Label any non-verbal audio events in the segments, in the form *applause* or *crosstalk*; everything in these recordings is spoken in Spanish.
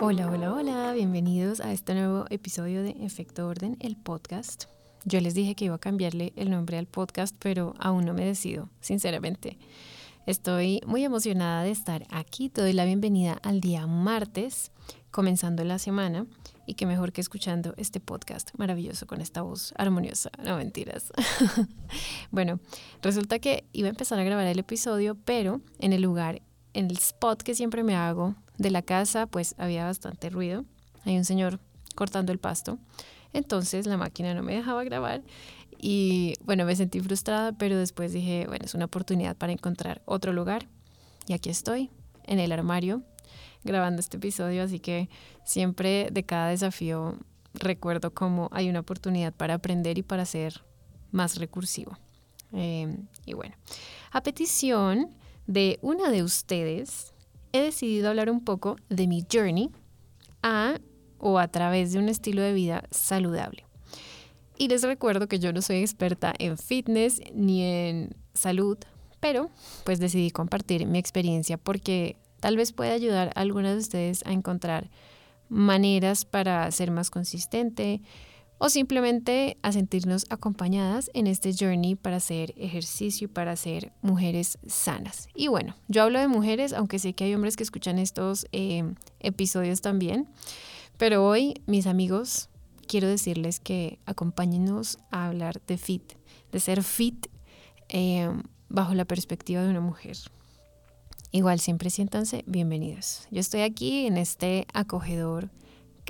Hola, hola, hola, bienvenidos a este nuevo episodio de Efecto Orden, el podcast. Yo les dije que iba a cambiarle el nombre al podcast, pero aún no me decido, sinceramente. Estoy muy emocionada de estar aquí. Te doy la bienvenida al día martes, comenzando la semana. Y qué mejor que escuchando este podcast maravilloso con esta voz armoniosa. No mentiras. *laughs* bueno, resulta que iba a empezar a grabar el episodio, pero en el lugar, en el spot que siempre me hago de la casa, pues había bastante ruido. Hay un señor cortando el pasto. Entonces la máquina no me dejaba grabar y bueno, me sentí frustrada, pero después dije, bueno, es una oportunidad para encontrar otro lugar. Y aquí estoy, en el armario, grabando este episodio, así que siempre de cada desafío recuerdo cómo hay una oportunidad para aprender y para ser más recursivo. Em, y bueno, a petición de una de ustedes, he decidido hablar un poco de mi journey a o a través de un estilo de vida saludable. Y les recuerdo que yo no soy experta en fitness ni en salud, pero pues decidí compartir mi experiencia porque tal vez pueda ayudar a algunas de ustedes a encontrar maneras para ser más consistente, o simplemente a sentirnos acompañadas en este journey para hacer ejercicio y para ser mujeres sanas. Y bueno, yo hablo de mujeres, aunque sé que hay hombres que escuchan estos eh, episodios también, pero hoy, mis amigos, quiero decirles que acompáñenos a hablar de fit, de ser fit eh, bajo la perspectiva de una mujer. Igual, siempre siéntanse bienvenidos. Yo estoy aquí en este acogedor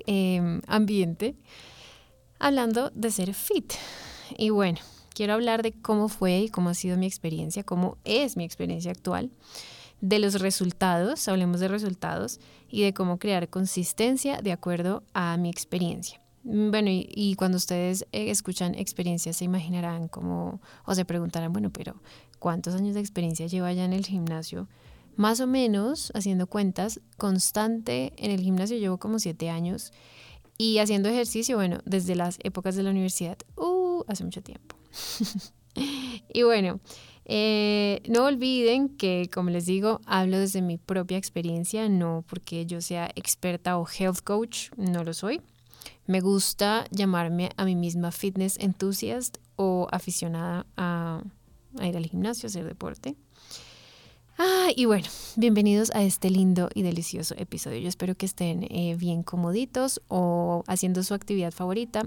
eh, ambiente hablando de ser fit. Y bueno, quiero hablar de cómo fue y cómo ha sido mi experiencia, cómo es mi experiencia actual, de los resultados, hablemos de resultados, y de cómo crear consistencia de acuerdo a mi experiencia. Bueno, y, cuando ustedes eh, escuchan experiencias se imaginarán como, o se preguntarán, bueno, pero ¿cuántos años de experiencia lleva ya en el gimnasio? Más o menos, haciendo cuentas, constante en el gimnasio llevo como siete años y haciendo ejercicio, bueno, desde las épocas de la universidad, uh, hace mucho tiempo. *laughs* y bueno, eh, no olviden que, como les digo, hablo desde mi propia experiencia, no porque yo sea experta o health coach, no lo soy. Me gusta llamarme a mí misma fitness enthusiast o aficionada a, ir al gimnasio, hacer deporte. Ah, y bueno, bienvenidos a este lindo y delicioso episodio. Yo espero que estén eh, bien comoditos o haciendo su actividad favorita.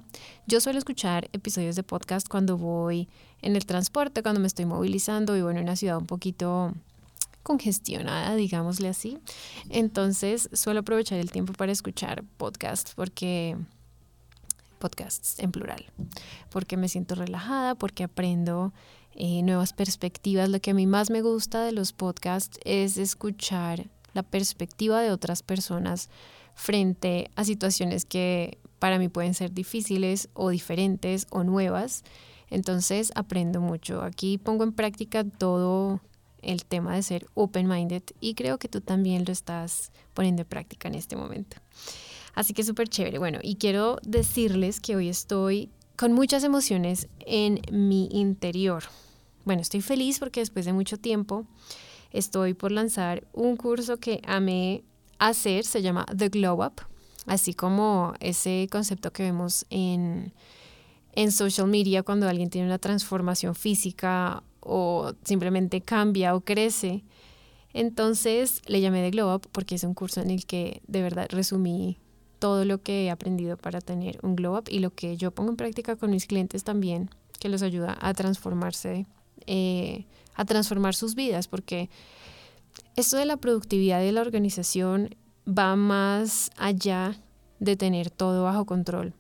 Yo suelo escuchar episodios de podcast cuando voy en el transporte, cuando me estoy movilizando bueno, en una ciudad un poquito congestionada, digámosle así. Entonces suelo aprovechar el tiempo para escuchar podcasts porque podcasts en plural, porque me siento relajada, porque aprendo eh, nuevas perspectivas. Lo que a mí más me gusta de los podcasts es escuchar la perspectiva de otras personas frente a situaciones que para mí pueden ser difíciles o diferentes o nuevas. Entonces aprendo mucho. Aquí pongo en práctica todo el tema de ser open-minded y creo que tú también lo estás poniendo en práctica en este momento. Así que súper chévere. Bueno, y quiero decirles que hoy estoy con muchas emociones en mi interior. Bueno, estoy feliz porque después de mucho tiempo estoy por lanzar un curso que amé hacer, se llama The Glow Up, así como ese concepto que vemos en, en social media cuando alguien tiene una transformación física o simplemente cambia o crece. Entonces le llamé The Glow Up porque es un curso en el que de verdad resumí todo lo que he aprendido para tener un glow up y lo que yo pongo en práctica con mis clientes también, que los ayuda a transformarse, eh, a transformar sus vidas, porque esto de la productividad de la organización va más allá de tener todo bajo control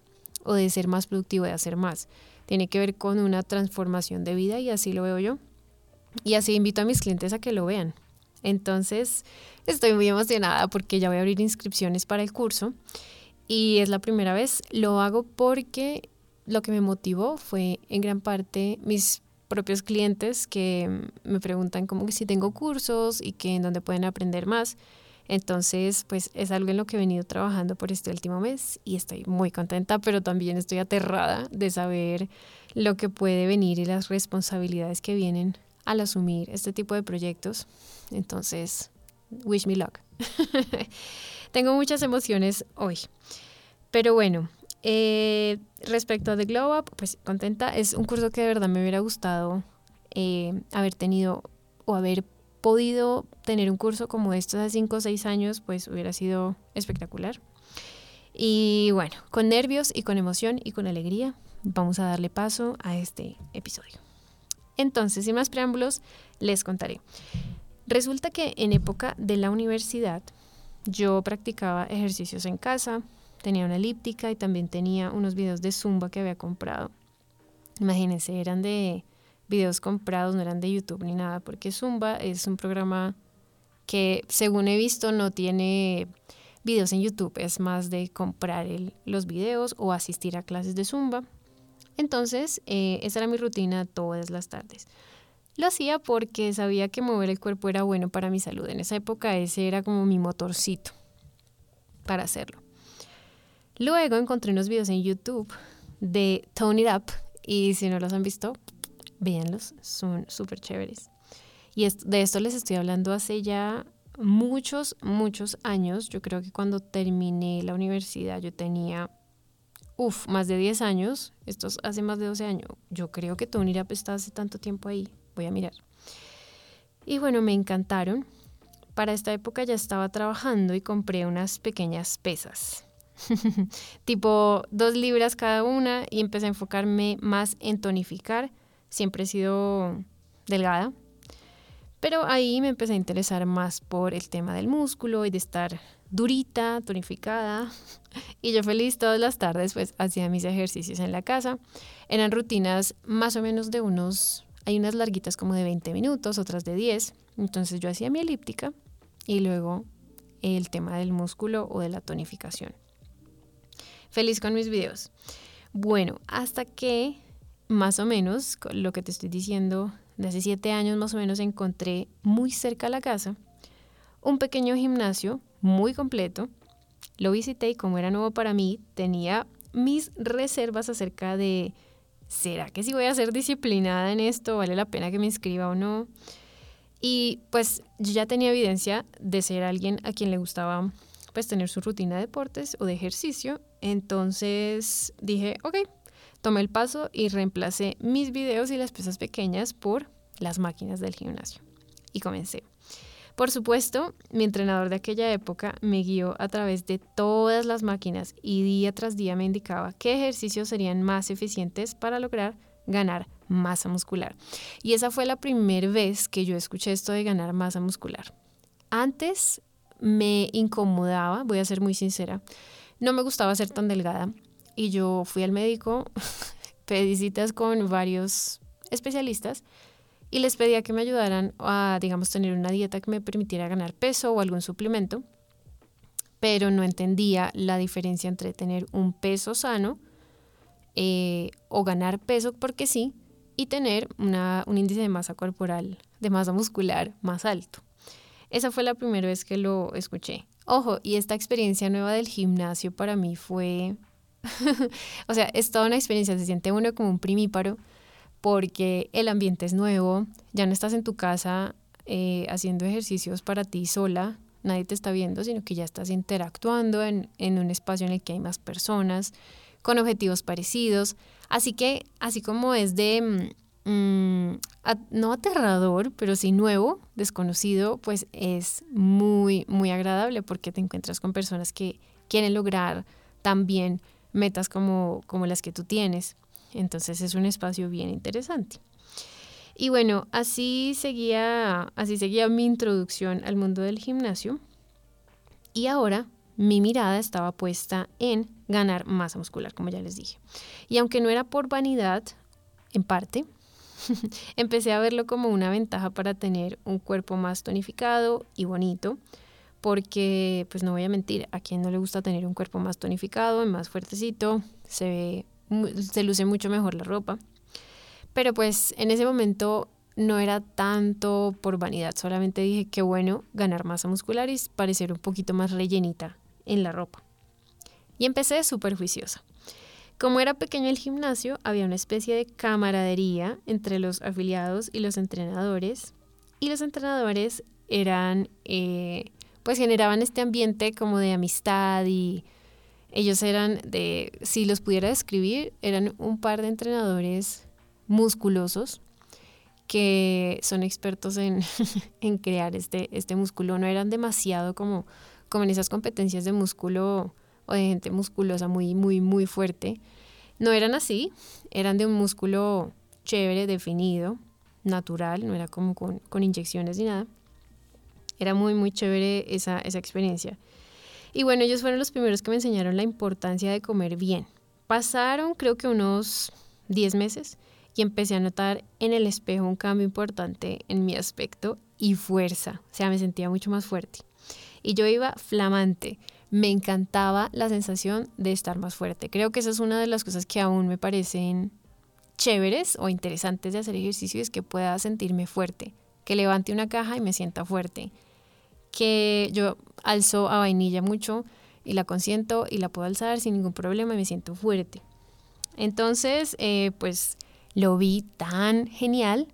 o de ser más productivo, de hacer más. Tiene que ver con una transformación de vida y así lo veo yo. Y así invito a mis clientes a que lo vean. Entonces, estoy muy emocionada porque ya voy a abrir inscripciones para el curso y es la primera vez. Lo hago porque lo que me motivó fue en gran parte mis propios clientes que me preguntan como que si tengo cursos y que en dónde pueden aprender más. Entonces, pues es algo en lo que he venido trabajando por este último mes y estoy muy contenta, pero también estoy aterrada de saber lo que puede venir y las responsabilidades que vienen al asumir este tipo de proyectos. Entonces, wish me luck. *laughs* Tengo muchas emociones hoy. Pero bueno, eh, respecto a The Glow Up, pues contenta. Es un curso que de verdad me hubiera gustado eh, haber tenido o haber podido tener un curso como estos hace 5 o 6 años, pues hubiera sido espectacular. Y bueno, con nervios y con emoción y con alegría, vamos a darle paso a este episodio. Entonces, sin más preámbulos, les contaré. Resulta que en época de la universidad yo practicaba ejercicios en casa, tenía una elíptica y también tenía unos videos de Zumba que había comprado. Imagínense, eran de videos comprados, no eran de YouTube ni nada, porque Zumba es un programa que según he visto no tiene videos en YouTube, es más de comprar los videos o asistir a clases de Zumba. Entonces, eh, esa era mi rutina todas las tardes. Lo hacía porque sabía que mover el cuerpo era bueno para mi salud. En esa época ese era como mi motorcito para hacerlo. Luego encontré unos videos en YouTube de Tone It Up y si no los han visto, véanlos, son súper chéveres. Y de esto les estoy hablando hace ya muchos, muchos años. Yo creo que cuando terminé la universidad yo tenía, uff, más de 10 años. Esto hace más de 12 años. Yo creo que Tony Rap está hace tanto tiempo ahí. Voy a mirar. Y bueno, me encantaron. Para esta época ya estaba trabajando y compré unas pequeñas pesas. *laughs* tipo dos libras cada una y empecé a enfocarme más en tonificar. Siempre he sido delgada, pero ahí me empecé a interesar más por el tema del músculo y de estar durita, tonificada. *laughs* Y yo feliz todas las tardes, pues hacía mis ejercicios en la casa. Eran rutinas más o menos de unos, hay unas larguitas como de 20 minutos, otras de 10. Entonces yo hacía mi elíptica y luego el tema del músculo o de la tonificación. Feliz con mis videos. Bueno, hasta que más o menos lo que te estoy diciendo de hace siete años más o menos encontré muy cerca a la casa un pequeño gimnasio muy completo. Lo visité y como era nuevo para mí, tenía mis reservas acerca de, ¿será que si voy a ser disciplinada en esto? ¿Vale la pena que me inscriba o no? Y pues yo ya tenía evidencia de ser alguien a quien le gustaba pues tener su rutina de deportes o de ejercicio. Entonces dije, ok, Tomé el paso y reemplacé mis videos y las pesas pequeñas por las máquinas del gimnasio. Y comencé. Por supuesto, mi entrenador de aquella época me guió a través de todas las máquinas y día tras día me indicaba qué ejercicios serían más eficientes para lograr ganar masa muscular. Y esa fue la primera vez que yo escuché esto de ganar masa muscular. Antes me incomodaba, voy a ser muy sincera, no me gustaba ser tan delgada y yo fui al médico, *laughs* pedí citas con varios especialistas y les pedía que me ayudaran a, digamos, tener una dieta que me permitiera ganar peso o algún suplemento, pero no entendía la diferencia entre tener un peso sano eh, o ganar peso porque sí y tener una, un índice de masa corporal, de masa muscular más alto. Esa fue la primera vez que lo escuché. Ojo, y esta experiencia nueva del gimnasio para mí fue *laughs* o sea, es toda una experiencia, se siente uno como un primíparo porque el ambiente es nuevo, ya no estás en tu casa eh, haciendo ejercicios para ti sola, nadie te está viendo, sino que ya estás interactuando en, un espacio en el que hay más personas con objetivos parecidos. Así que, así como es de, mm, mm, no aterrador, pero sí nuevo, desconocido, pues es muy, muy agradable porque te encuentras con personas que quieren lograr también metas como, como las que tú tienes. Entonces es un espacio bien interesante. Y bueno, así seguía, así seguía mi introducción al mundo del gimnasio. Y ahora mi mirada estaba puesta en ganar masa muscular, como ya les dije. Y aunque no era por vanidad, en parte, *laughs* empecé a verlo como una ventaja para tener un cuerpo más tonificado y bonito, porque pues no voy a mentir, a quien no le gusta tener un cuerpo más tonificado, más fuertecito, se ve, se luce mucho mejor la ropa. Pero pues en ese momento no era tanto por vanidad, solamente dije que bueno ganar masa muscular y parecer un poquito más rellenita en la ropa. Y empecé súper juiciosa. Como era pequeño el gimnasio, había una especie de camaradería entre los afiliados y los entrenadores. Y los entrenadores eran eh, pues generaban este ambiente como de amistad y ellos eran de, si los pudiera describir, eran un par de entrenadores musculosos que son expertos en, *laughs* en crear este, este músculo. No eran demasiado como, como en esas competencias de músculo o de gente musculosa muy, muy, muy fuerte. No eran así, eran de un músculo chévere, definido, natural, no era como con, con inyecciones ni nada. Era muy, muy chévere esa, esa experiencia. Y bueno, ellos fueron los primeros que me enseñaron la importancia de comer bien. Pasaron creo que unos 10 meses y empecé a notar en el espejo un cambio importante en mi aspecto y fuerza. O sea, me sentía mucho más fuerte. Y yo iba flamante. Me encantaba la sensación de estar más fuerte. Creo que esa es una de las cosas que aún me parecen chéveres o interesantes de hacer ejercicio, es que pueda sentirme fuerte, que levante una caja y me sienta fuerte, que yo alzo a vainilla mucho y la consiento y la puedo alzar sin ningún problema y me siento fuerte. Entonces, eh, pues lo vi tan genial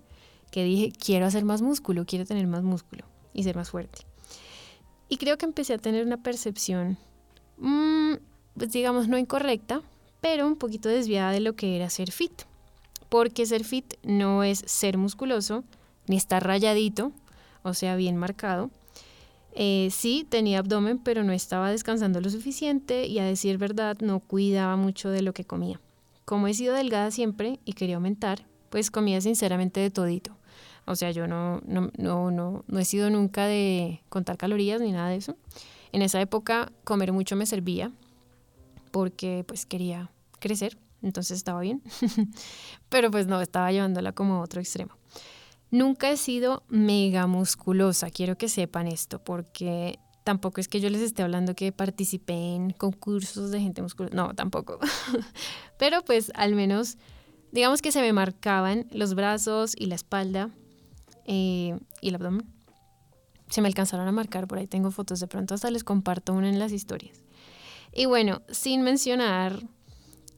que dije, quiero hacer más músculo, quiero tener más músculo y ser más fuerte. Y creo que empecé a tener una percepción, mm, pues digamos, no incorrecta, pero un poquito desviada de lo que era ser fit. Porque ser fit no es ser musculoso, ni estar rayadito, o sea, bien marcado, eh, sí, tenía abdomen, pero no estaba descansando lo suficiente y a decir verdad no cuidaba mucho de lo que comía. Como he sido delgada siempre y quería aumentar, pues comía sinceramente de todito. O sea, yo no, no, no, no, no he sido nunca de contar calorías ni nada de eso. En esa época comer mucho me servía porque pues quería crecer, entonces estaba bien. *laughs* pero pues no, estaba llevándola como a otro extremo. Nunca he sido mega musculosa, quiero que sepan esto, porque tampoco es que yo les esté hablando que participé en concursos de gente musculosa, no, tampoco. *laughs* Pero pues al menos, digamos que se me marcaban los brazos y la espalda eh, y el abdomen. Se me alcanzaron a marcar, por ahí tengo fotos, de pronto hasta les comparto una en las historias. Y bueno, sin mencionar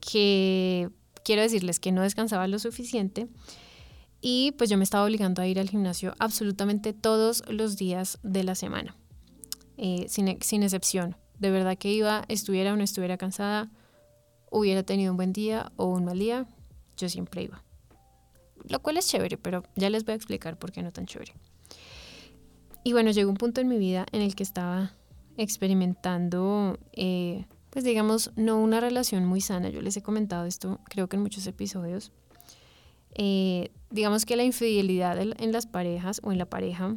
que quiero decirles que no descansaba lo suficiente y pues yo me estaba obligando a ir al gimnasio absolutamente todos los días de la semana, eh, sin, sin excepción. De verdad que iba, estuviera o no estuviera cansada, hubiera tenido un buen día o un mal día, yo siempre iba. Lo cual es chévere, pero ya les voy a explicar por qué no tan chévere. Y bueno, llegó un punto en mi vida en el que estaba experimentando, eh, pues digamos, no una relación muy sana. Yo les he comentado esto, creo que en muchos episodios, eh, digamos que la infidelidad en las parejas o en la pareja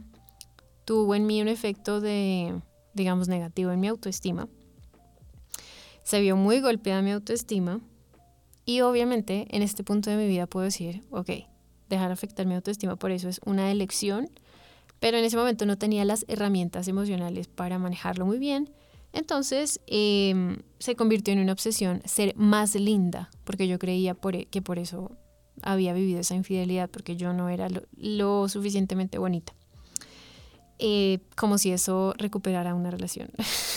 tuvo en mí un efecto de, digamos, negativo en mi autoestima. Se vio muy golpeada mi autoestima y obviamente en este punto de mi vida puedo decir, ok, dejar afectar mi autoestima por eso es una elección, pero en ese momento no tenía las herramientas emocionales para manejarlo muy bien. Entonces em, se convirtió en una obsesión ser más linda, porque yo creía por, que por eso había vivido esa infidelidad porque yo no era lo, suficientemente bonita. Eh, como si eso recuperara una relación.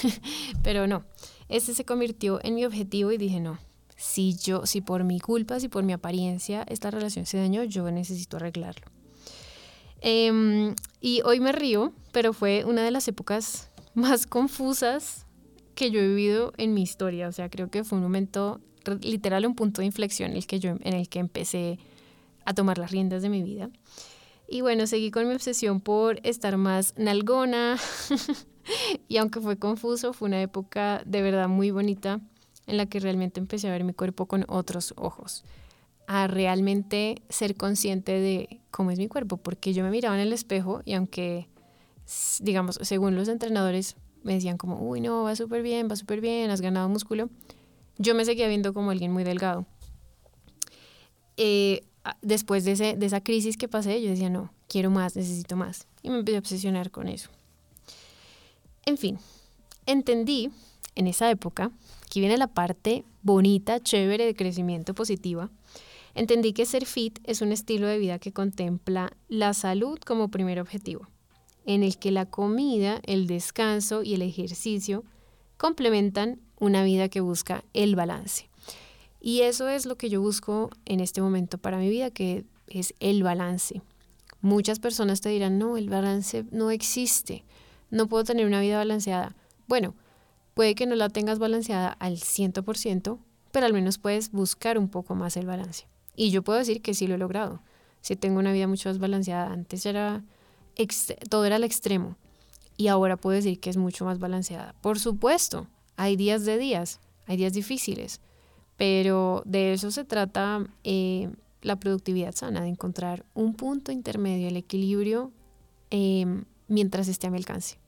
*laughs* Pero no, ese se convirtió en mi objetivo y dije, no, si yo, si por mi culpa, si por mi apariencia esta relación se dañó, yo necesito arreglarlo. Em, y hoy me río, pero fue una de las épocas más confusas que yo he vivido en mi historia. O sea, creo que fue un momento literal un punto de inflexión en el que yo en el que empecé a tomar las riendas de mi vida. Y bueno, seguí con mi obsesión por estar más nalgona. *laughs* y aunque fue confuso, fue una época de verdad muy bonita en la que realmente empecé a ver mi cuerpo con otros ojos. A realmente ser consciente de cómo es mi cuerpo, porque yo me miraba en el espejo y aunque, digamos, según los entrenadores me decían como, uy, no, va súper bien, va súper bien, has ganado músculo, yo me seguía viendo como alguien muy delgado. Eh, después de, ese, de esa crisis que pasé, yo decía, no, quiero más, necesito más. Y me empecé a obsesionar con eso. En fin, entendí en esa época, que viene la parte bonita, chévere de crecimiento positiva, entendí que ser fit es un estilo de vida que contempla la salud como primer objetivo, en el que la comida, el descanso y el ejercicio complementan una vida que busca el balance. Y eso es lo que yo busco en este momento para mi vida, que es el balance. Muchas personas te dirán, no, el balance no existe. no puedo tener una vida balanceada. Bueno, puede que no la tengas balanceada al 100%, pero al menos puedes buscar un poco más el balance. Y yo puedo decir que sí lo he logrado. Si tengo una vida mucho más balanceada, antes era todo era al extremo y ahora puedo decir que es mucho más balanceada. Por supuesto, hay días de días, hay días difíciles, pero de eso se trata eh, la productividad sana, de encontrar un punto intermedio, el equilibrio em, mientras esté a mi alcance.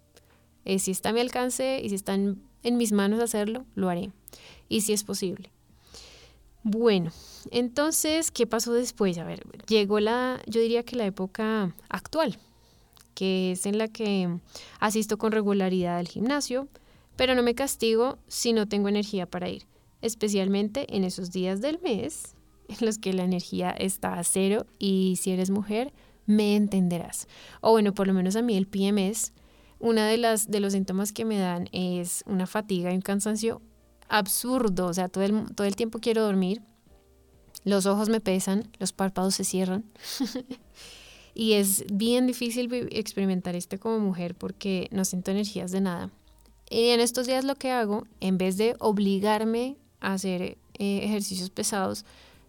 Eh, si está a mi alcance y si está en, mis manos hacerlo, lo haré. Y si es posible. Bueno, entonces, ¿qué pasó después? A ver, llegó la, yo diría que la época actual, que es en la que asisto con regularidad al gimnasio, pero no me castigo si no tengo energía para ir, especialmente en esos días del mes en los que la energía está a cero y si eres mujer, me entenderás. O bueno, por lo menos a mí el PMS, una de de los síntomas que me dan es una fatiga y un cansancio absurdo, o sea, todo el, todo el tiempo quiero dormir, los ojos me pesan, los párpados se cierran. *laughs* y es bien difícil experimentar esto como mujer porque no siento energías de nada. Y en estos días lo que hago, en vez de obligarme a hacer eh, ejercicios pesados,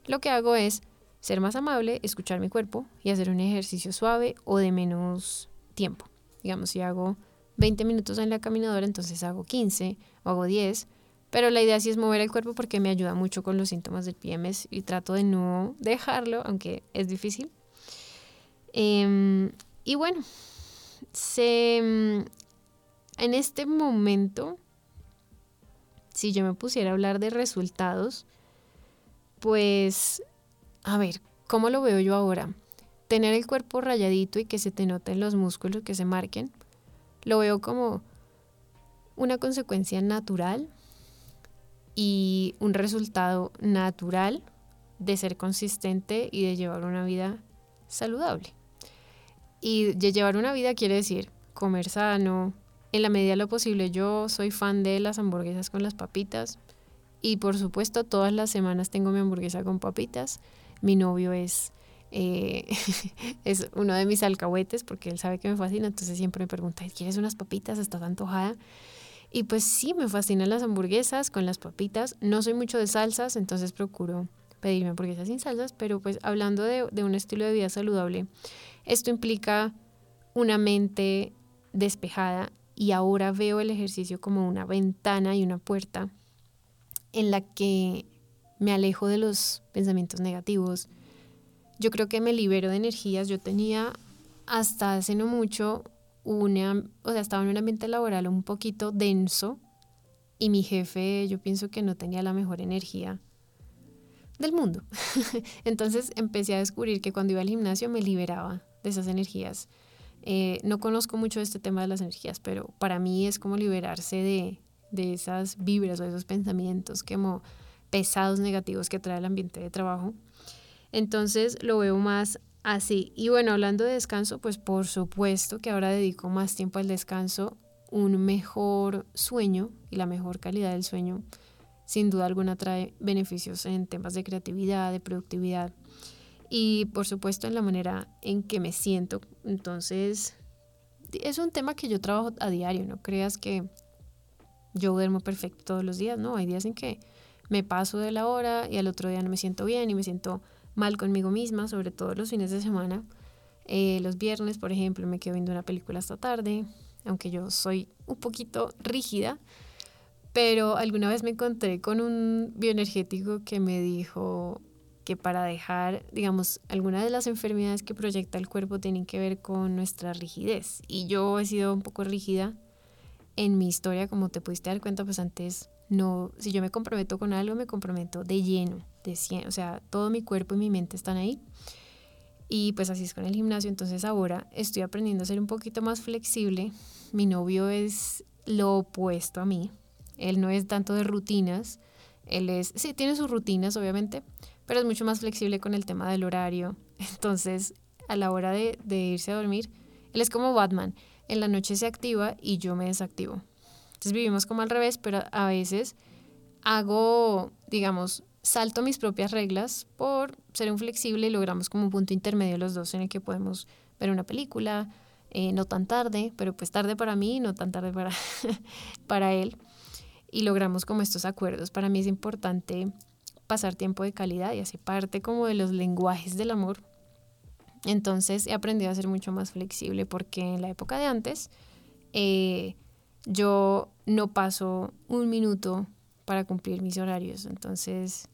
lo que hago es ser más amable, escuchar mi cuerpo y hacer un ejercicio suave o de menos tiempo. Digamos, si hago 20 minutos en la caminadora, entonces hago 15 o hago 10. Pero la idea sí es mover el cuerpo porque me ayuda mucho con los síntomas del PMS y trato de no dejarlo, aunque es difícil. Em, y bueno, se, en este momento, si yo me pusiera a hablar de resultados, pues, a ver, ¿cómo lo veo yo ahora? Tener el cuerpo rayadito y que se te noten los músculos que se marquen, lo veo como una consecuencia natural y un resultado natural de ser consistente y de llevar una vida saludable. Y de llevar una vida quiere decir comer sano. En la medida de lo posible yo soy fan de las hamburguesas con las papitas. Y por supuesto, todas las semanas tengo mi hamburguesa con papitas. Mi novio es, eh, *laughs* es uno de mis alcahuetes porque él sabe que me fascina, entonces siempre me pregunta, ¿quieres unas papitas? ¿Estás antojada? Y pues sí, me fascinan las hamburguesas con las papitas. No soy mucho de salsas, entonces procuro pedirme hamburguesas sin salsas, pero pues hablando de, de un estilo de vida saludable, esto implica una mente despejada y ahora veo el ejercicio como una ventana y una puerta en la que me alejo de los pensamientos negativos. Yo creo que me libero de energías. Yo tenía hasta hace no mucho una, o sea, estaba en un ambiente laboral un poquito denso y mi jefe, yo pienso que no tenía la mejor energía del mundo. *laughs* Entonces empecé a descubrir que cuando iba al gimnasio me liberaba de esas energías. Eh, no conozco mucho este tema de las energías, pero para mí es como liberarse de, de esas vibras o esos pensamientos como pesados negativos que trae el ambiente de trabajo. Entonces lo veo más así. Y bueno, hablando de descanso, pues por supuesto que ahora dedico más tiempo al descanso, un mejor sueño y la mejor calidad del sueño sin duda alguna trae beneficios en temas de creatividad, de productividad y por supuesto en la manera en que me siento. Entonces es un tema que yo trabajo a diario, no creas que yo duermo perfecto todos los días, ¿no? Hay días en que me paso de la hora y al otro día no me siento bien y me siento mal conmigo misma, sobre todo los fines de semana. Eh, los viernes, por ejemplo, me quedo viendo una película hasta tarde, aunque yo soy un poquito rígida, pero alguna vez me encontré con un bioenergético que me dijo que para dejar, digamos, algunas de las enfermedades que proyecta el cuerpo tienen que ver con nuestra rigidez. Y yo he sido un poco rígida en mi historia, como te pudiste dar cuenta, pues antes no, si yo me comprometo con algo, me comprometo de lleno, de 100, o sea, todo mi cuerpo y mi mente están ahí. Y pues así es con el gimnasio, entonces ahora estoy aprendiendo a ser un poquito más flexible. Mi novio es lo opuesto a mí. Él no es tanto de rutinas, él es, sí, tiene sus rutinas obviamente, pero es mucho más flexible con el tema del horario. *laughs* Entonces, a la hora de, irse a dormir, él es como Batman en la noche se activa y yo me desactivo. Entonces vivimos como al revés, pero a veces hago, digamos, salto mis propias reglas por ser un flexible y logramos como un punto intermedio los dos en el que podemos ver una película, eh, no tan tarde, pero pues tarde para mí, no tan tarde para, *laughs* para él. Y logramos como estos acuerdos. Para mí es importante pasar tiempo de calidad y hace parte como de los lenguajes del amor. Entonces he aprendido a ser mucho más flexible porque en la época de antes eh, yo no paso un minuto para cumplir mis horarios. Entonces,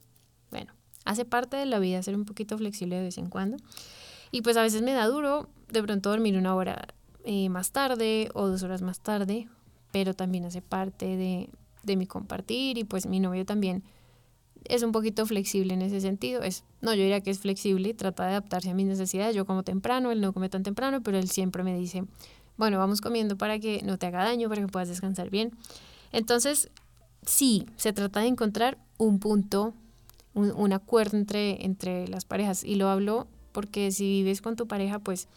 bueno, hace parte de la vida ser un poquito flexible de vez en cuando. Y pues a veces me da duro de pronto dormir una hora eh, más tarde o dos horas más tarde, pero también hace parte de, de mi compartir y pues mi novio también es un poquito flexible en ese sentido. Es, no, yo diría que es flexible, trata de adaptarse a mis necesidades. Yo como temprano, él no come tan temprano, pero él siempre me dice, bueno, vamos comiendo para que no te haga daño, para que puedas descansar bien. Entonces, sí, se trata de encontrar un punto, un, un acuerdo entre, entre las parejas. Y lo hablo porque si vives con tu pareja, pues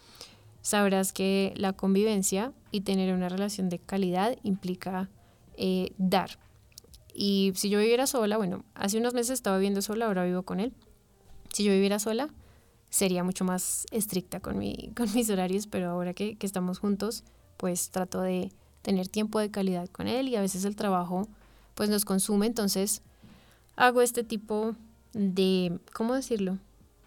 sabrás que la convivencia y tener una relación de calidad implica eh, dar y si yo viviera sola, bueno, hace unos meses estaba viviendo sola, ahora vivo con él. Si yo viviera sola, sería mucho más estricta con, mi, *laughs* con mis horarios, pero ahora que, que estamos juntos, pues trato de tener tiempo de calidad con él y a veces el trabajo pues nos consume, entonces hago este tipo de, ¿cómo decirlo?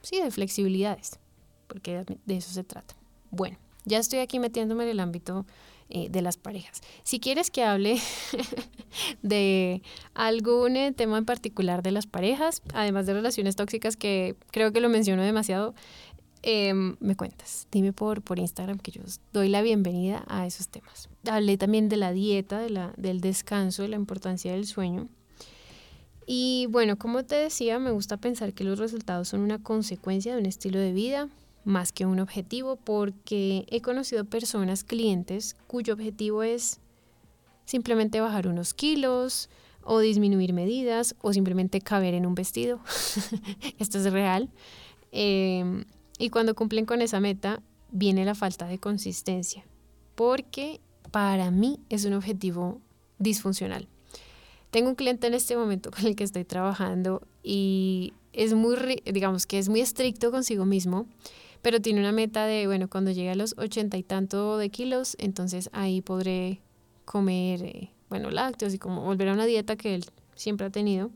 Sí, de flexibilidades, porque de eso se trata. Bueno, ya estoy aquí metiéndome en el ámbito eh, de las parejas. Si quieres que hable *laughs* de algún eh, tema en particular de las parejas, además de relaciones tóxicas, que creo que lo menciono demasiado, em, me cuentas. Dime por, por Instagram que yo doy la bienvenida a esos temas. Hablé también de la dieta, de la, del descanso, de la importancia del sueño. Y bueno, como te decía, me gusta pensar que los resultados son una consecuencia de un estilo de vida, más que un objetivo porque he conocido personas, clientes, cuyo objetivo es simplemente bajar unos kilos o disminuir medidas o simplemente caber en un vestido. *laughs* Esto es real. Em, y cuando cumplen con esa meta, viene la falta de consistencia, porque para mí es un objetivo disfuncional. Tengo un cliente en este momento con el que estoy trabajando y es muy, digamos que es muy estricto consigo mismo pero tiene una meta de, bueno, cuando llegue a los ochenta y tanto de kilos, entonces ahí podré comer, eh, bueno, lácteos y como volver a una dieta que él siempre ha tenido.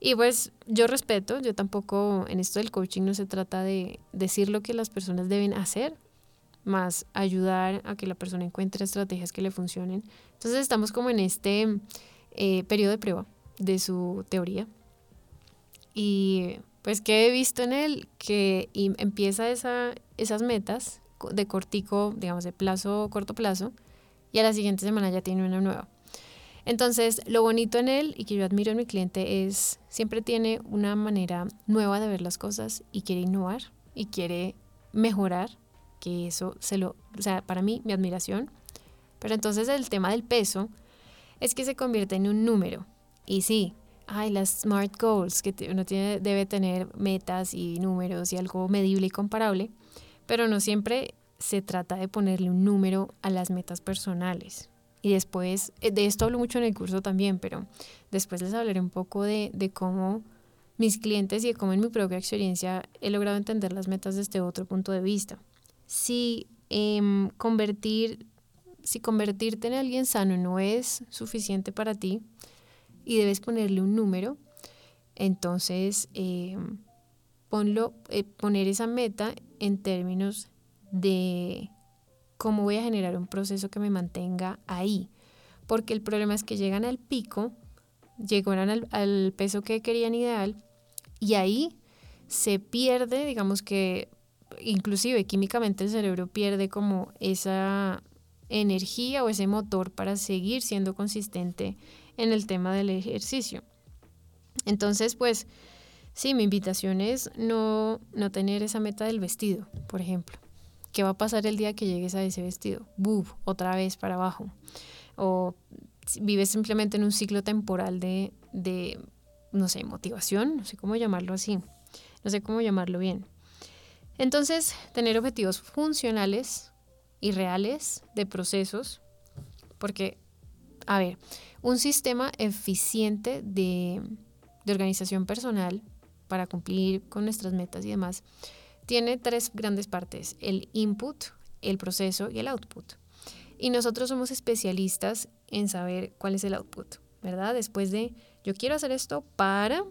Y pues yo respeto, yo tampoco en esto del coaching no se trata de decir lo que las personas deben hacer, más ayudar a que la persona encuentre estrategias que le funcionen. Entonces estamos como en este eh, periodo de prueba de su teoría. Y pues que he visto en él que empieza esa, esas metas de cortico, digamos, de plazo, corto plazo, y a la siguiente semana ya tiene una nueva. Entonces, lo bonito en él y que yo admiro en mi cliente es, siempre tiene una manera nueva de ver las cosas y quiere innovar y quiere mejorar, que eso se lo, o sea, para mí, mi admiración. Pero entonces el tema del peso es que se convierte en un número. Y sí, ay, las SMART goals, que uno tiene, debe tener metas y números y algo medible y comparable, pero no siempre se trata de ponerle un número a las metas personales. Y después, eh, de esto hablo mucho en el curso también, pero después les hablaré un poco de, de cómo mis clientes y de cómo en mi propia experiencia he logrado entender las metas desde otro punto de vista. Si em, convertir, si convertirte en alguien sano no es suficiente para ti, y debes ponerle un número. Entonces, eh, ponlo, eh, poner esa meta en términos de cómo voy a generar un proceso que me mantenga ahí. Porque el problema es que llegan al pico, llegan al, al peso que querían ideal y ahí se pierde, digamos que inclusive químicamente el cerebro pierde como esa energía o ese motor para seguir siendo consistente en el tema del ejercicio. Entonces, pues, sí, mi invitación es no, no tener esa meta del vestido, por ejemplo. ¿Qué va a pasar el día que llegues a ese vestido? ¡Buf! Otra vez para abajo. O vives simplemente en un ciclo temporal de, de, no sé, motivación, no sé cómo llamarlo así, no sé cómo llamarlo bien. Entonces, tener objetivos funcionales y reales de procesos, porque, a ver, un sistema eficiente de, organización personal para cumplir con nuestras metas y demás tiene tres grandes partes. El input, el proceso y el output. Y nosotros somos especialistas en saber cuál es el output, ¿verdad? Después de, yo quiero hacer esto para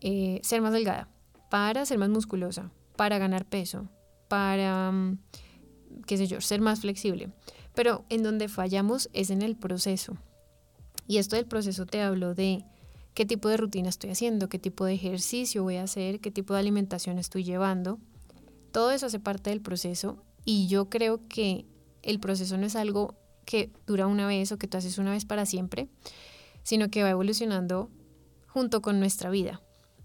eh, ser más delgada, para ser más musculosa, para ganar peso, para, mm, qué sé yo, ser más flexible. Pero en donde fallamos es en el proceso. Y esto del proceso te hablo de qué tipo de rutina estoy haciendo, qué tipo de ejercicio voy a hacer, qué tipo de alimentación estoy llevando. Todo eso hace parte del proceso y yo creo que el proceso no es algo que dura una vez o que tú haces una vez para siempre, sino que va evolucionando junto con nuestra vida.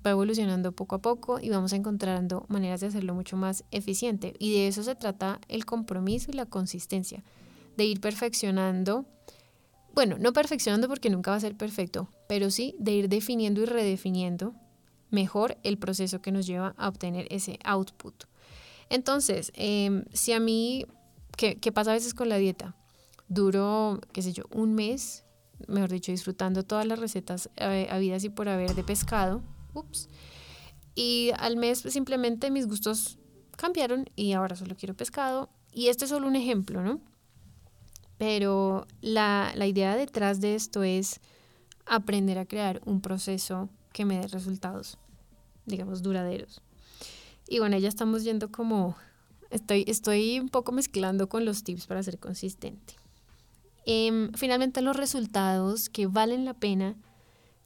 Va evolucionando poco a poco y vamos encontrando maneras de hacerlo mucho más eficiente. Y de eso se trata el compromiso y la consistencia, de ir perfeccionando bueno, no perfeccionando porque nunca va a ser perfecto, pero sí de ir definiendo y redefiniendo mejor el proceso que nos lleva a obtener ese output. Entonces, em, si a mí, ¿qué, pasa a veces con la dieta? Duro, qué sé yo, un mes, mejor dicho, disfrutando todas las recetas eh, habidas y por haber de pescado. Ups. Y al mes simplemente mis gustos cambiaron y ahora solo quiero pescado. Y este es solo un ejemplo, ¿no? Pero la, idea detrás de esto es aprender a crear un proceso que me dé resultados, digamos, duraderos. Y bueno, ya estamos yendo como, estoy, estoy un poco mezclando con los tips para ser consistente. Em, finalmente los resultados que valen la pena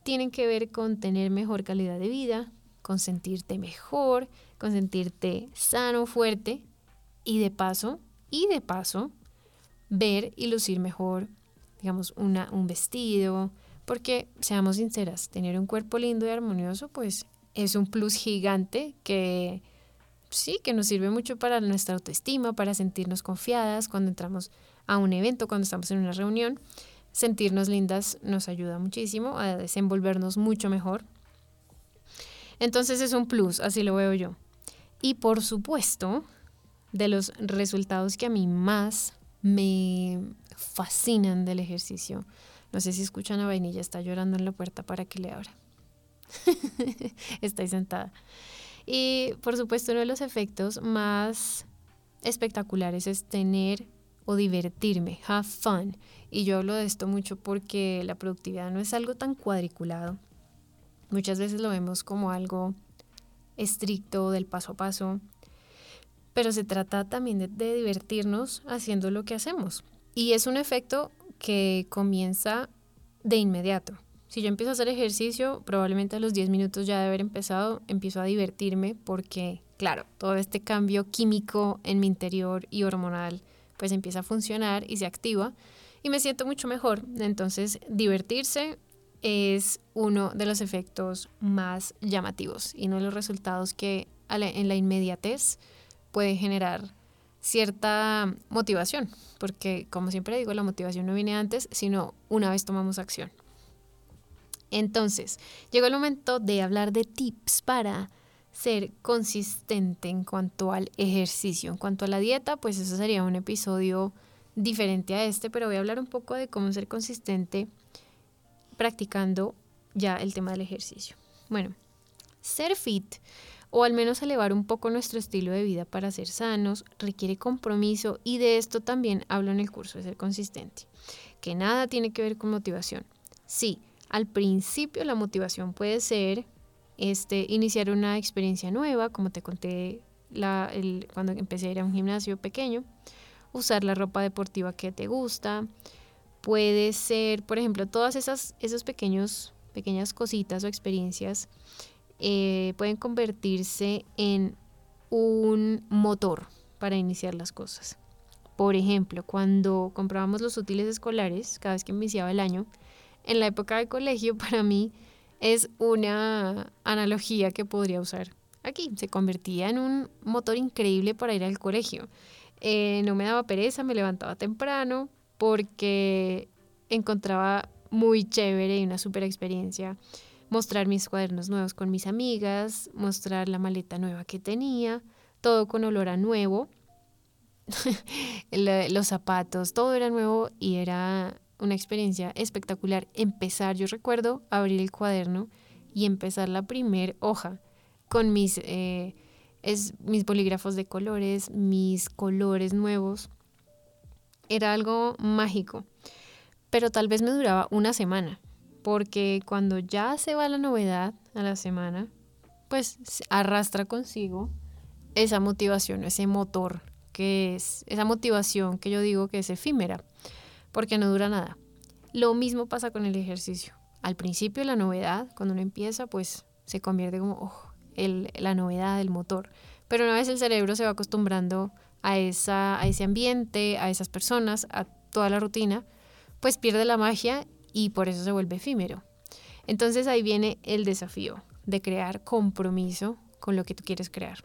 tienen que ver con tener mejor calidad de vida, con sentirte mejor, con sentirte sano, fuerte y de paso, y de paso, ver y lucir mejor, digamos, una, un vestido, porque seamos sinceras, tener un cuerpo lindo y armonioso, pues es un plus gigante que sí, que nos sirve mucho para nuestra autoestima, para sentirnos confiadas cuando entramos a un evento, cuando estamos en una reunión. Sentirnos lindas nos ayuda muchísimo a desenvolvernos mucho mejor. Entonces es un plus, así lo veo yo. Y por supuesto, de los resultados que a mí más me fascinan del ejercicio. No sé si escuchan a Vainilla, está llorando en la puerta para que le abra. *laughs* está sentada. Y por supuesto uno de los efectos más espectaculares es tener o divertirme, have fun. Y yo hablo de esto mucho porque la productividad no es algo tan cuadriculado. Muchas veces lo vemos como algo estricto del paso a paso pero se trata también de, divertirnos haciendo lo que hacemos. Y es un efecto que comienza de inmediato. Si yo empiezo a hacer ejercicio, probablemente a los 10 minutos ya de haber empezado, empiezo a divertirme porque, claro, todo este cambio químico en mi interior y hormonal pues empieza a funcionar y se activa y me siento mucho mejor. Entonces, divertirse es uno de los efectos más llamativos y uno de los resultados que en la inmediatez puede generar cierta motivación, porque como siempre digo, la motivación no viene antes, sino una vez tomamos acción. Entonces, llegó el momento de hablar de tips para ser consistente en cuanto al ejercicio. En cuanto a la dieta, pues eso sería un episodio diferente a este, pero voy a hablar un poco de cómo ser consistente practicando ya el tema del ejercicio. Bueno, ser fit o al menos elevar un poco nuestro estilo de vida para ser sanos, requiere compromiso y de esto también hablo en el curso de ser consistente, que nada tiene que ver con motivación. Sí, al principio la motivación puede ser este, iniciar una experiencia nueva, como te conté cuando empecé a ir a un gimnasio pequeño, usar la ropa deportiva que te gusta, puede ser, por ejemplo, todas esas pequeños, pequeñas cositas o experiencias eh, pueden convertirse en un motor para iniciar las cosas. Por ejemplo, cuando comprábamos los útiles escolares, cada vez que iniciaba el año, en la época de colegio *laughs* para mí es una analogía que podría usar aquí. Se convertía en un motor increíble para ir al colegio. Eh, no me daba pereza, me levantaba temprano porque encontraba muy chévere y una super experiencia mostrar mis cuadernos nuevos con mis amigas, mostrar la maleta nueva que tenía, todo con olor a nuevo, *laughs* los zapatos, todo era nuevo y era una experiencia espectacular. Empezar, yo recuerdo abrir el cuaderno y empezar la primer hoja con mis, eh, mis bolígrafos de colores, mis colores nuevos. Era algo mágico, pero tal vez me duraba una semana, porque cuando ya se va la novedad a la semana, pues arrastra consigo esa motivación, ese motor, que es esa motivación que yo digo que es efímera, porque no dura nada. Lo mismo pasa con el ejercicio. Al principio la novedad, cuando uno empieza, pues se convierte como oh, la novedad, el motor. Pero una vez el cerebro se va acostumbrando a, esa, a ese ambiente, a esas personas, a toda la rutina, pues pierde la magia y por eso se vuelve efímero. Entonces ahí viene el desafío de crear compromiso con lo que tú quieres crear.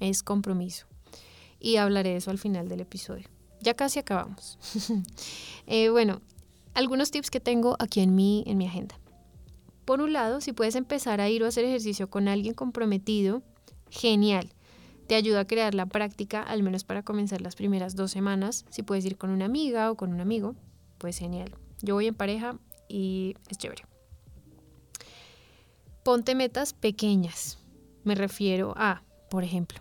Es compromiso. Y hablaré de eso al final del episodio. Ya casi acabamos. *laughs* Eh, bueno, algunos tips que tengo aquí en mi, en mi agenda. Por un lado, si puedes empezar a ir o hacer ejercicio con alguien comprometido, genial. Te ayuda a crear la práctica, al menos para comenzar las primeras dos semanas. Si puedes ir con una amiga o con un amigo, pues genial. Yo voy en pareja y es chévere. Ponte metas pequeñas. Me refiero a, por ejemplo,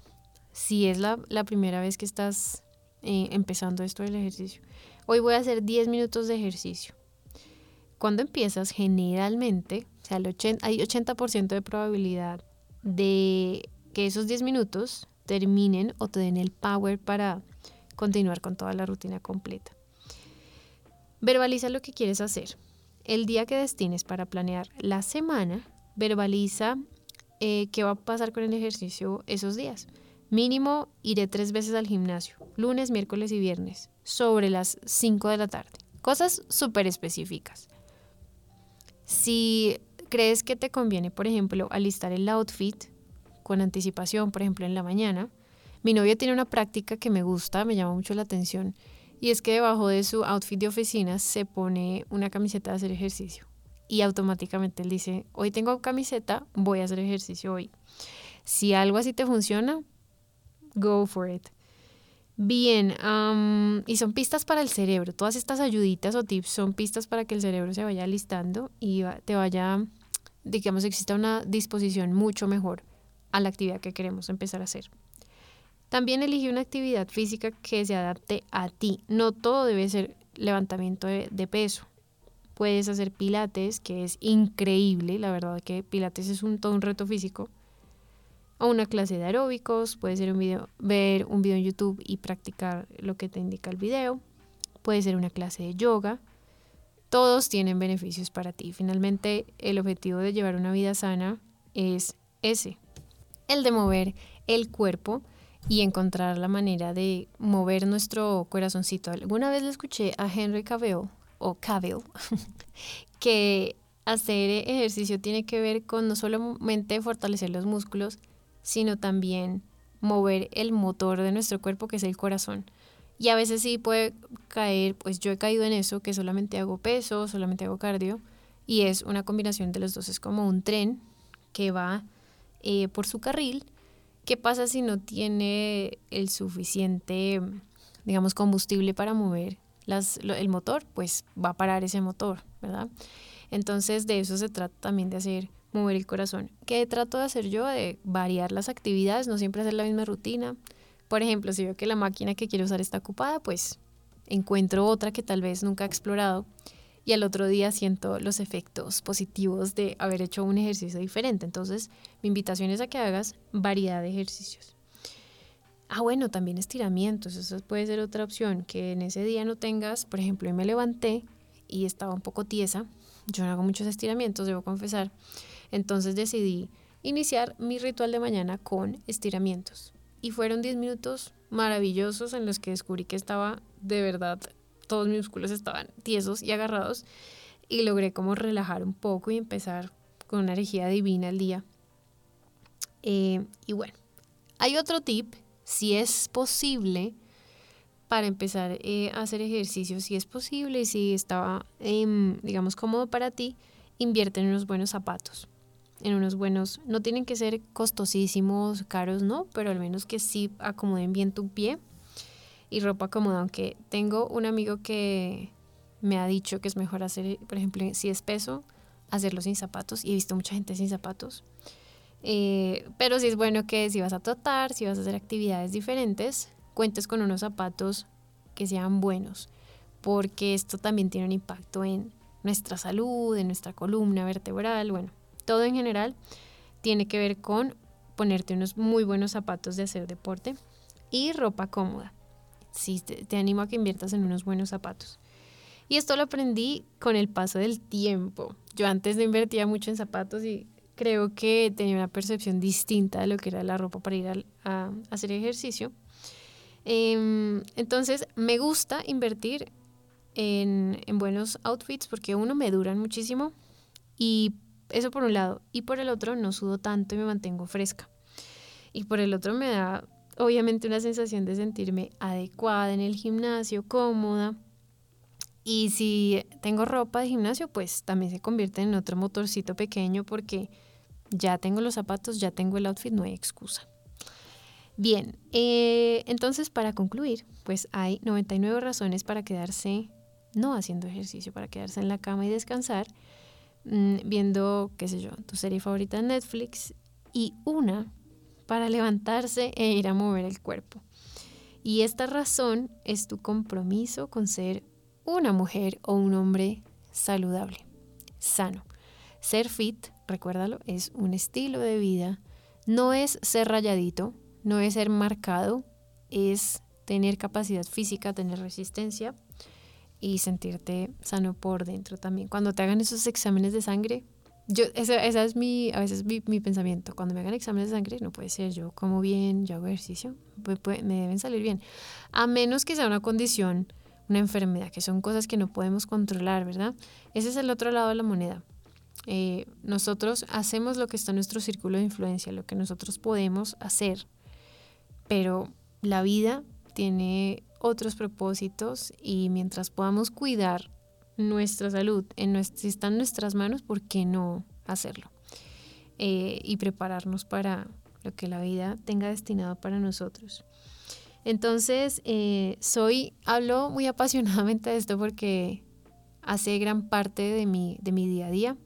si es la, primera vez que estás eh, empezando esto del ejercicio, hoy voy a hacer 10 minutos de ejercicio. Cuando empiezas, generalmente, o sea, hay 80% de probabilidad de que esos 10 minutos terminen o te den el power para continuar con toda la rutina completa. Verbaliza lo que quieres hacer. El día que destines para planear la semana, verbaliza eh, qué va a pasar con el ejercicio esos días. Mínimo iré tres veces al gimnasio, lunes, miércoles y viernes, sobre las 5 de la tarde. Cosas súper específicas. Si crees que te conviene, por ejemplo, alistar el outfit con anticipación, por ejemplo, en la mañana, mi novio tiene una práctica que me gusta, me llama mucho la atención, y es que debajo de su outfit de oficina se pone una camiseta de hacer ejercicio. Y automáticamente él dice, hoy tengo camiseta, voy a hacer ejercicio hoy. Si algo así te funciona, go for it. Bien, y son pistas para el cerebro. Todas estas ayuditas o tips son pistas para que el cerebro se vaya listando y te vaya, digamos, exista una disposición mucho mejor a la actividad que queremos empezar a hacer. También elige una actividad física que se adapte a ti. No todo debe ser levantamiento de, peso. Puedes hacer pilates, que es increíble. La verdad que pilates es un, todo un reto físico o una clase de aeróbicos, puede ser un video, ver un video en YouTube y practicar lo que te indica el video, puede ser una clase de yoga. Todos tienen beneficios para ti. Finalmente, el objetivo de llevar una vida sana es ese, el de mover el cuerpo y encontrar la manera de mover nuestro corazoncito. Alguna vez le escuché a Henry Cavill o Cavill *laughs* que hacer ejercicio tiene que ver con no solamente fortalecer los músculos, sino también mover el motor de nuestro cuerpo, que es el corazón. Y a veces sí puede caer, pues yo he caído en eso, que solamente hago peso, solamente hago cardio, y es una combinación de los dos, es como un tren que va eh, por su carril. ¿Qué pasa si no tiene el suficiente, digamos, combustible para mover el motor? Pues va a parar ese motor, ¿verdad? Entonces de eso se trata también de hacer mover el corazón. ¿Qué trato de hacer yo? De variar las actividades, no siempre hacer la misma rutina. Por ejemplo, si veo que la máquina que quiero usar está ocupada, pues encuentro otra que tal vez nunca he explorado y al otro día siento los efectos positivos de haber hecho un ejercicio diferente. Entonces, mi invitación es a que hagas variedad de ejercicios. Ah, bueno, también estiramientos, eso puede ser otra opción, que en ese día no tengas, por ejemplo, hoy me levanté y estaba un poco tiesa, yo no hago muchos estiramientos, debo confesar, entonces decidí iniciar mi ritual de mañana con estiramientos. Y fueron 10 minutos maravillosos en los que descubrí que estaba de verdad, todos mis músculos estaban tiesos y agarrados y logré como relajar un poco y empezar con una energía divina el día. Eh, y bueno, hay otro tip, si es posible, para empezar eh, a hacer ejercicio, si es posible y si estaba, em, digamos, cómodo para ti, invierte en unos buenos zapatos en unos buenos, no tienen que ser costosísimos, caros, no, pero al menos que sí acomoden bien tu pie y ropa cómoda, aunque tengo un amigo que me ha dicho que es mejor hacer, por ejemplo, si es peso, hacerlo sin zapatos y he visto mucha gente sin zapatos. Eh, pero sí es bueno que si vas a trotar, si vas a hacer actividades diferentes, cuentes con unos zapatos que sean buenos, porque esto también tiene un impacto en nuestra salud, en nuestra columna vertebral, bueno, todo en general tiene que ver con ponerte unos muy buenos zapatos de hacer deporte y ropa cómoda. Sí, te, animo a que inviertas en unos buenos zapatos. Y esto lo aprendí con el paso del tiempo. Yo antes no invertía mucho en zapatos y creo que tenía una percepción distinta de lo que era la ropa para ir a, hacer ejercicio. Em, entonces, me gusta invertir en, en, buenos outfits porque uno me duran muchísimo y eso por un lado. Y por el otro no sudo tanto y me mantengo fresca. Y por el otro me da obviamente una sensación de sentirme adecuada en el gimnasio, cómoda. Y si tengo ropa de gimnasio, pues también se convierte en otro motorcito pequeño porque ya tengo los zapatos, ya tengo el outfit, no hay excusa. Bien, eh, entonces para concluir, pues hay 99 razones para quedarse no haciendo ejercicio, para quedarse en la cama y descansar, mm, viendo, qué sé yo, tu serie favorita en Netflix y una para levantarse e ir a mover el cuerpo. Y esta razón es tu compromiso con ser una mujer o un hombre saludable, sano. Ser fit recuérdalo, es un estilo de vida. No es ser rayadito, no es ser marcado, es tener capacidad física, tener resistencia y sentirte sano por dentro también. Cuando te hagan esos exámenes de sangre, yo, esa, es mi, a veces mi, mi, pensamiento. Cuando me hagan exámenes de sangre, no puede ser yo como bien, yo hago ejercicio, me deben salir bien. A menos que sea una condición, una enfermedad, que son cosas que no podemos controlar, ¿verdad? Ese es el otro lado de la moneda. Eh, nosotros hacemos lo que está en nuestro círculo de influencia, lo que nosotros podemos hacer, pero la vida tiene otros propósitos y mientras podamos cuidar nuestra salud, en si está en nuestras manos, ¿por qué no hacerlo? Eh, y prepararnos para lo que la vida tenga destinado para nosotros. Entonces, eh, soy, hablo muy *laughs* apasionadamente de esto porque hace gran parte de mi, de mi día a día.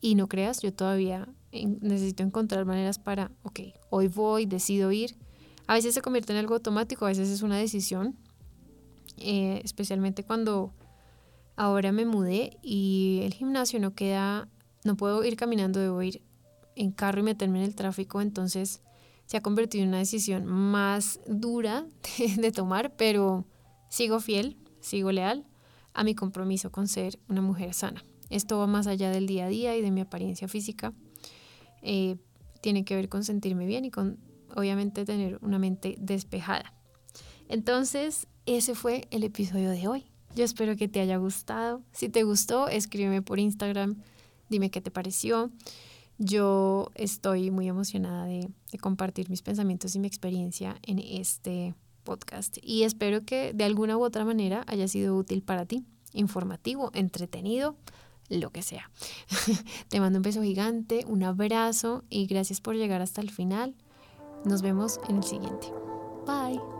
Y no creas, yo todavía necesito encontrar maneras para, ok, hoy voy, decido ir. A veces se convierte en algo automático, a veces es una decisión, eh, especialmente cuando ahora me mudé y el gimnasio no queda, no puedo ir caminando, debo ir en carro y meterme en el tráfico, entonces se ha convertido en una decisión más dura de, *laughs* de tomar, pero sigo fiel, sigo leal a mi compromiso con ser una mujer sana. Esto va más allá del día a día y de mi apariencia física. Eh, tiene que ver con sentirme bien y con, obviamente, tener una mente despejada. Entonces, ese fue el episodio de hoy. Yo espero que te haya gustado. Si te gustó, escríbeme por Instagram, dime qué te pareció. Yo estoy muy emocionada de, compartir mis pensamientos y mi experiencia en este podcast y espero que de alguna u otra manera haya sido útil para ti, informativo, entretenido lo que sea. *laughs* Te mando un beso gigante, un abrazo y gracias por llegar hasta el final. Nos vemos en el siguiente. Bye.